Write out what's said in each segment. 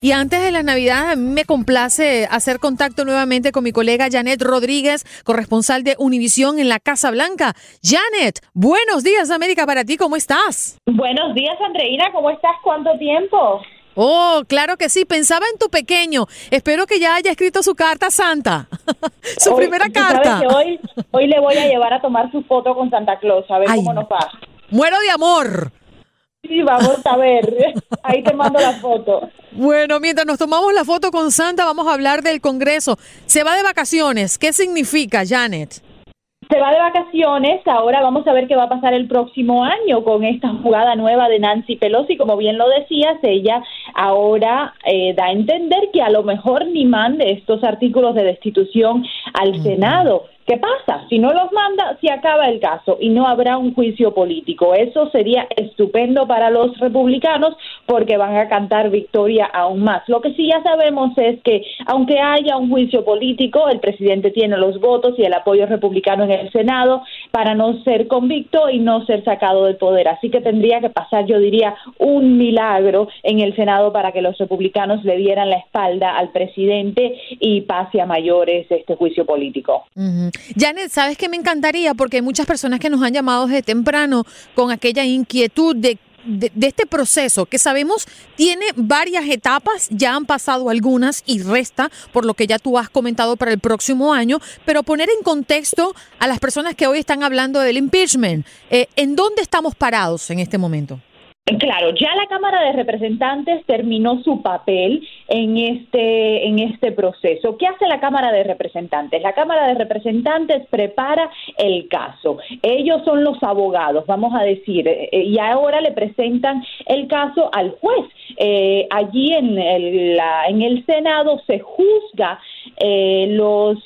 Y antes de las Navidades, a mí me complace hacer contacto nuevamente con mi colega Janet Rodríguez, corresponsal de Univisión en la Casa Blanca. Janet, buenos días, América, para ti, ¿cómo estás? Buenos días, Andreina, ¿cómo estás? ¿Cuánto tiempo? Oh, claro que sí, pensaba en tu pequeño. Espero que ya haya escrito su carta Santa. su primera carta. hoy, hoy le voy a llevar a tomar su foto con Santa Claus, a ver cómo nos va. Muero de amor. Sí, vamos a ver. Ahí te mando la foto. Bueno, mientras nos tomamos la foto con Santa, vamos a hablar del Congreso. Se va de vacaciones. ¿Qué significa, Janet? Se va de vacaciones, ahora vamos a ver qué va a pasar el próximo año con esta jugada nueva de Nancy Pelosi. Como bien lo decías, ella ahora eh, da a entender que a lo mejor ni mande estos artículos de destitución al Senado ¿Qué pasa? Si no los manda, se acaba el caso y no habrá un juicio político. Eso sería estupendo para los republicanos porque van a cantar victoria aún más. Lo que sí ya sabemos es que aunque haya un juicio político, el presidente tiene los votos y el apoyo republicano en el Senado para no ser convicto y no ser sacado del poder. Así que tendría que pasar, yo diría, un milagro en el Senado para que los republicanos le dieran la espalda al presidente y pase a mayores este juicio político. Janet, ¿sabes qué me encantaría? Porque hay muchas personas que nos han llamado desde temprano con aquella inquietud de de, este proceso que sabemos tiene varias etapas, ya han pasado algunas y resta por lo que ya tú has comentado para el próximo año, pero poner en contexto a las personas que hoy están hablando del impeachment, eh, ¿en dónde estamos parados en este momento? Claro, ya la Cámara de Representantes terminó su papel en este en este proceso. ¿Qué hace la Cámara de Representantes? La Cámara de Representantes prepara el caso. Ellos son los abogados, vamos a decir, eh, y ahora le presentan el caso al juez. Eh, allí en el, en el Senado se juzga eh, los,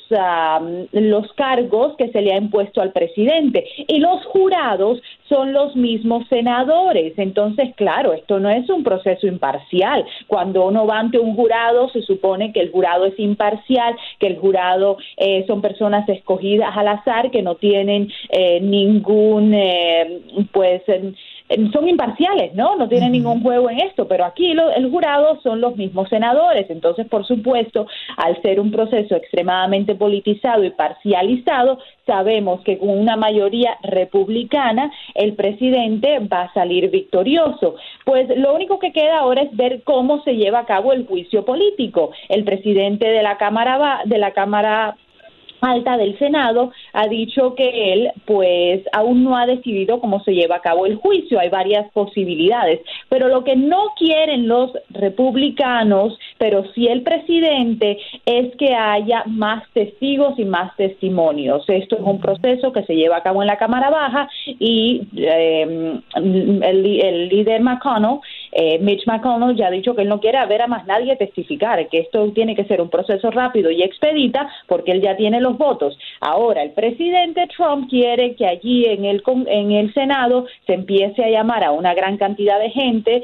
los cargos que se le ha impuesto al presidente y los jurados son los mismos senadores. Entonces, claro, esto no es un proceso imparcial. Cuando uno va ante un jurado, se supone que el jurado es imparcial, que el jurado eh, son personas escogidas al azar, que no tienen eh, ningún, eh, pues, son imparciales, ¿no? No tienen ningún juego en esto, pero aquí el jurado son los mismos senadores. Entonces, por supuesto, al ser un proceso extremadamente politizado y parcializado, sabemos que con una mayoría republicana el presidente va a salir victorioso. Pues lo único que queda ahora es ver cómo se lleva a cabo el juicio político. El presidente de la Cámara de la Cámara alta del Senado ha dicho que él pues aún no ha decidido cómo se lleva a cabo el juicio, hay varias posibilidades, pero lo que no quieren los republicanos, pero sí el presidente, es que haya más testigos y más testimonios. Esto es un proceso que se lleva a cabo en la Cámara Baja y eh, el, el líder McConnell eh, Mitch McConnell ya ha dicho que él no quiere ver a más nadie testificar, que esto tiene que ser un proceso rápido y expedita porque él ya tiene los votos. Ahora, el presidente Trump quiere que allí en el, en el Senado se empiece a llamar a una gran cantidad de gente,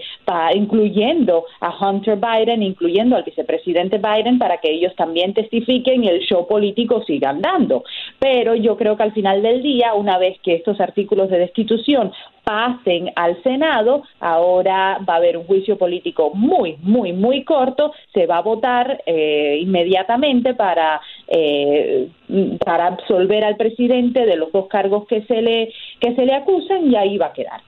incluyendo a Hunter Biden, incluyendo al vicepresidente Biden, para que ellos también testifiquen y el show político siga andando. Pero yo creo que al final del día, una vez que estos artículos de destitución pasen al Senado, ahora va a haber un juicio político muy, muy, muy corto, se va a votar eh, inmediatamente para, eh, para absolver al presidente de los dos cargos que se le, que se le acusan y ahí va a quedar.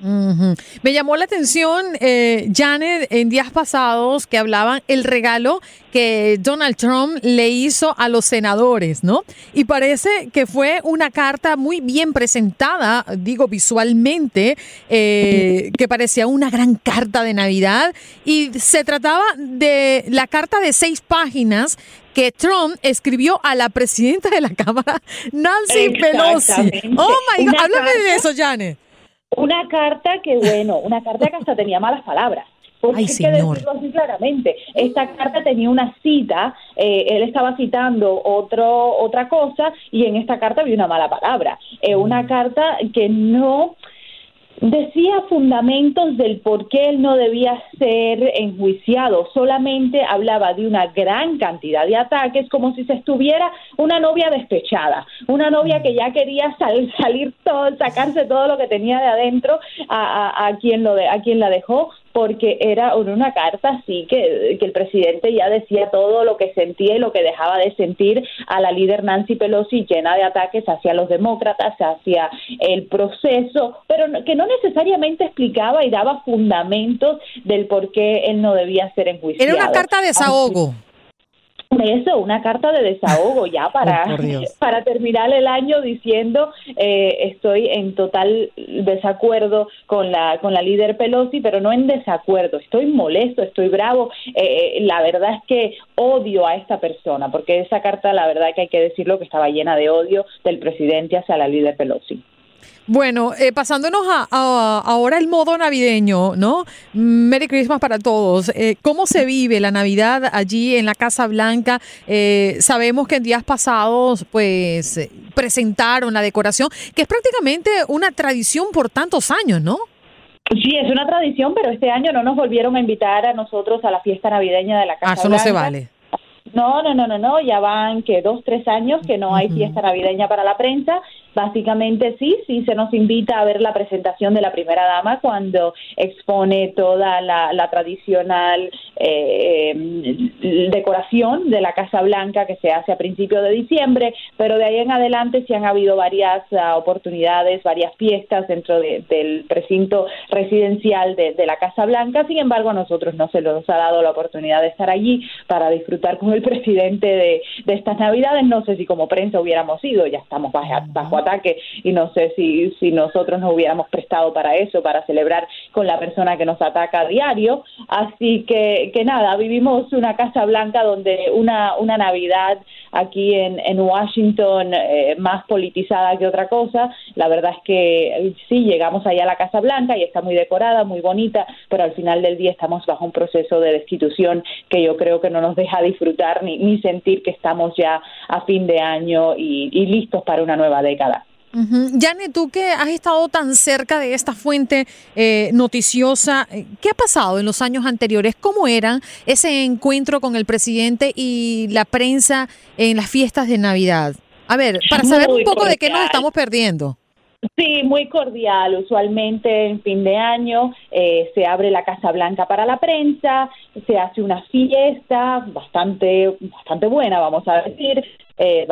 Me llamó la atención, eh, Janet, en días pasados que hablaban el regalo que Donald Trump le hizo a los senadores, ¿no? Y parece que fue una carta muy bien presentada, digo visualmente, eh, que parecía una gran carta de Navidad. Y se trataba de la carta de seis páginas que Trump escribió a la presidenta de la Cámara, Nancy Pelosi. Oh my God, háblame de eso, Janet. Una carta que, bueno, una carta que hasta tenía malas palabras. Porque Ay, hay así claramente. Esta carta tenía una cita, eh, él estaba citando otro, otra cosa y en esta carta había una mala palabra. Eh, una mm. carta que no decía fundamentos del por qué él no debía ser enjuiciado, solamente hablaba de una gran cantidad de ataques como si se estuviera una novia despechada, una novia que ya quería salir todo, sacarse todo lo que tenía de adentro a, a, quien lo de, a quien la dejó porque era una carta así que, que el presidente ya decía todo lo que sentía y lo que dejaba de sentir a la líder Nancy Pelosi llena de ataques hacia los demócratas, hacia el proceso, pero que no necesariamente explicaba y daba fundamentos del por qué él no debía ser enjuiciado. Era una carta de desahogo. Eso, una carta de desahogo ya para, para terminar el año diciendo eh, estoy en total desacuerdo con la, con la líder Pelosi, pero no en desacuerdo, estoy molesto, estoy bravo. Eh, la verdad es que odio a esta persona, porque esa carta, la verdad que hay que decirlo, que estaba llena de odio del presidente hacia la líder Pelosi. Bueno, eh, pasándonos a, ahora el modo navideño, ¿no? Merry Christmas para todos. Eh, ¿Cómo se vive la Navidad allí en la Casa Blanca? Eh, sabemos que en días pasados, pues, presentaron la decoración, que es prácticamente una tradición por tantos años, ¿no? Sí, es una tradición, pero este año no nos volvieron a invitar a nosotros a la fiesta navideña de la Casa ah, eso no se vale. No, no, no, no, no, ya van que dos, tres años que no hay fiesta navideña para la prensa Básicamente sí, sí se nos invita a ver la presentación de la primera dama cuando expone toda la, tradicional eh, decoración de la Casa Blanca que se hace a principios de diciembre, pero de ahí en adelante sí han habido varias ah, oportunidades, varias fiestas dentro del precinto residencial de, la Casa Blanca. Sin embargo, a nosotros no se nos ha dado la oportunidad de estar allí para disfrutar con el presidente de, estas Navidades. No sé si como prensa hubiéramos ido, ya estamos bajo, bajo ataque y no sé si, si nosotros nos hubiéramos prestado para eso, para celebrar con la persona que nos ataca a diario. Así que, que nada, vivimos una Casa Blanca donde una, una Navidad aquí en, en Washington eh, más politizada que otra cosa. La verdad es que sí, llegamos allá a la Casa Blanca y está muy decorada, muy bonita, pero al final del día estamos bajo un proceso de destitución que yo creo que no nos deja disfrutar ni, ni sentir que estamos ya a fin de año y listos para una nueva década. Yane, tú que has estado tan cerca de esta fuente eh, noticiosa, eh, ¿qué ha pasado en los años anteriores? ¿Cómo eran ese encuentro con el presidente y la prensa en las fiestas de Navidad? A ver, para saber un poco de qué nos estamos perdiendo. Sí, muy cordial. Usualmente en fin de año eh, se abre la Casa Blanca para la prensa, se hace una fiesta bastante, bastante buena, vamos a decir. Eh,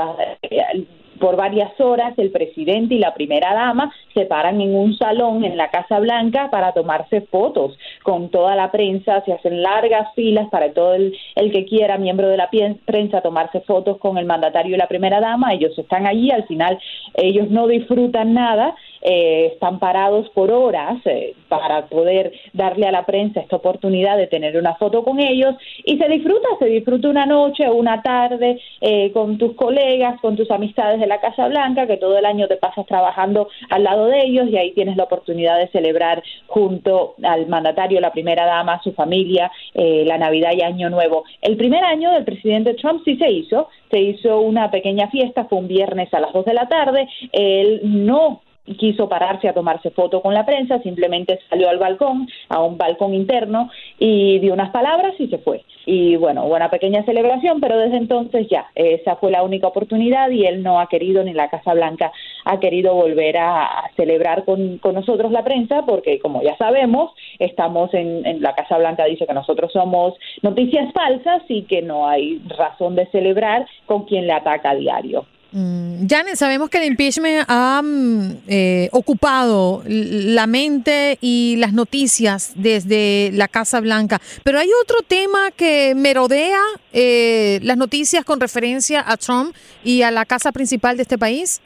por varias horas el presidente y la primera dama se paran en un salón en la Casa Blanca para tomarse fotos. Con toda la prensa, se hacen largas filas para todo el, el que quiera, miembro de la prensa, tomarse fotos con el mandatario y la primera dama, ellos están allí, al final ellos no disfrutan nada, eh, están parados por horas eh, para poder darle a la prensa esta oportunidad de tener una foto con ellos. Y se disfruta, se disfruta una noche o una tarde eh, con tus colegas, con tus amistades de la Casa Blanca, que todo el año te pasas trabajando al lado de ellos y ahí tienes la oportunidad de celebrar junto al mandatario, la primera dama, su familia, la Navidad y Año Nuevo. El primer año del presidente Trump sí se hizo, se hizo una pequeña fiesta, fue un viernes a las dos de la tarde, él no quiso pararse a tomarse foto con la prensa, simplemente salió al balcón, a un balcón interno, y dio unas palabras y se fue. Y bueno, hubo una pequeña celebración, pero desde entonces ya, esa fue la única oportunidad y él no ha querido, ni la Casa Blanca ha querido volver a, celebrar con, nosotros la prensa, porque como ya sabemos, estamos en, en la Casa Blanca dice que nosotros somos noticias falsas y que no hay razón de celebrar con quien le ataca a diario. Mm, Janet, sabemos que el impeachment ha mm, eh, ocupado la mente y las noticias desde la Casa Blanca, pero hay otro tema que merodea eh, las noticias con referencia a Trump y a la casa principal de este país.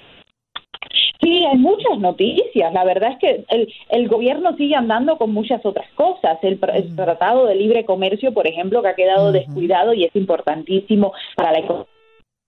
Sí, hay muchas noticias. La verdad es que el, el gobierno sigue andando con muchas otras cosas. El, Tratado de Libre Comercio, por ejemplo, que ha quedado descuidado y es importantísimo para la economía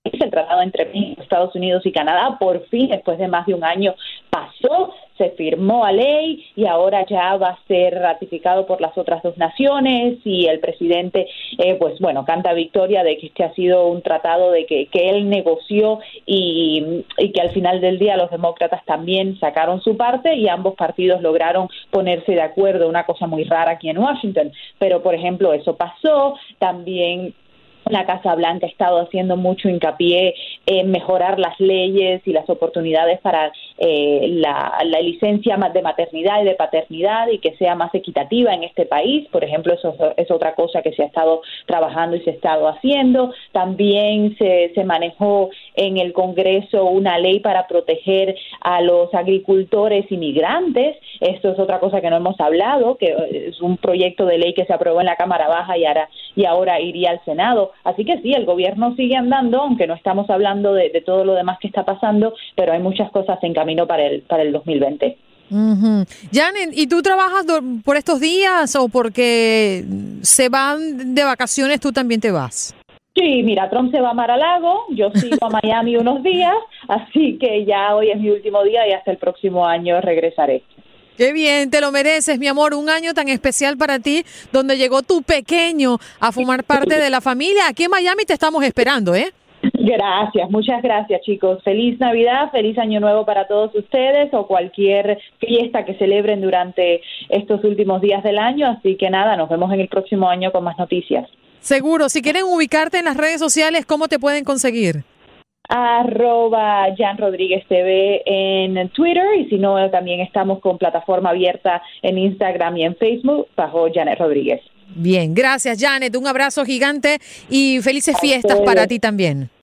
el tratado entre Estados Unidos y Canadá, por fin, después de más de un año, pasó, se firmó a ley y ahora ya va a ser ratificado por las otras dos naciones. Y el presidente, eh, pues bueno, canta victoria de que este ha sido un tratado de que, que él negoció y, y que al final del día los demócratas también sacaron su parte y ambos partidos lograron ponerse de acuerdo, una cosa muy rara aquí en Washington. Pero, por ejemplo, eso pasó, también la Casa Blanca ha estado haciendo mucho hincapié en mejorar las leyes y las oportunidades para eh, la, la, licencia de maternidad y de paternidad y que sea más equitativa en este país. Por ejemplo, eso es otra cosa que se ha estado trabajando y se ha estado haciendo. También se, se manejó en el Congreso una ley para proteger a los agricultores inmigrantes. Esto es otra cosa que no hemos hablado, que es un proyecto de ley que se aprobó en la Cámara Baja y ahora, y ahora iría al Senado. Así que sí, el gobierno sigue andando, aunque no estamos hablando de, todo lo demás que está pasando, pero hay muchas cosas en camino para el, para el 2020. Janet, ¿y tú trabajas por estos días o porque se van de vacaciones tú también te vas? Sí, mira, Trump se va a Mar-a-Lago, yo sigo a Miami unos días, así que ya hoy es mi último día y hasta el próximo año regresaré. Qué bien, te lo mereces, mi amor, un año tan especial para ti, donde llegó tu pequeño a formar parte de la familia. Aquí en Miami te estamos esperando, ¿eh? Gracias, muchas gracias chicos. Feliz Navidad, feliz Año Nuevo para todos ustedes o cualquier fiesta que celebren durante estos últimos días del año. Así que nada, nos vemos en el próximo año con más noticias. Seguro, si quieren ubicarte en las redes sociales, ¿cómo te pueden conseguir? arroba Jan Rodríguez TV en Twitter y si no también estamos con plataforma abierta en Instagram y en Facebook bajo Janet Rodríguez. Bien, gracias Janet, un abrazo gigante y felices fiestas para ti también.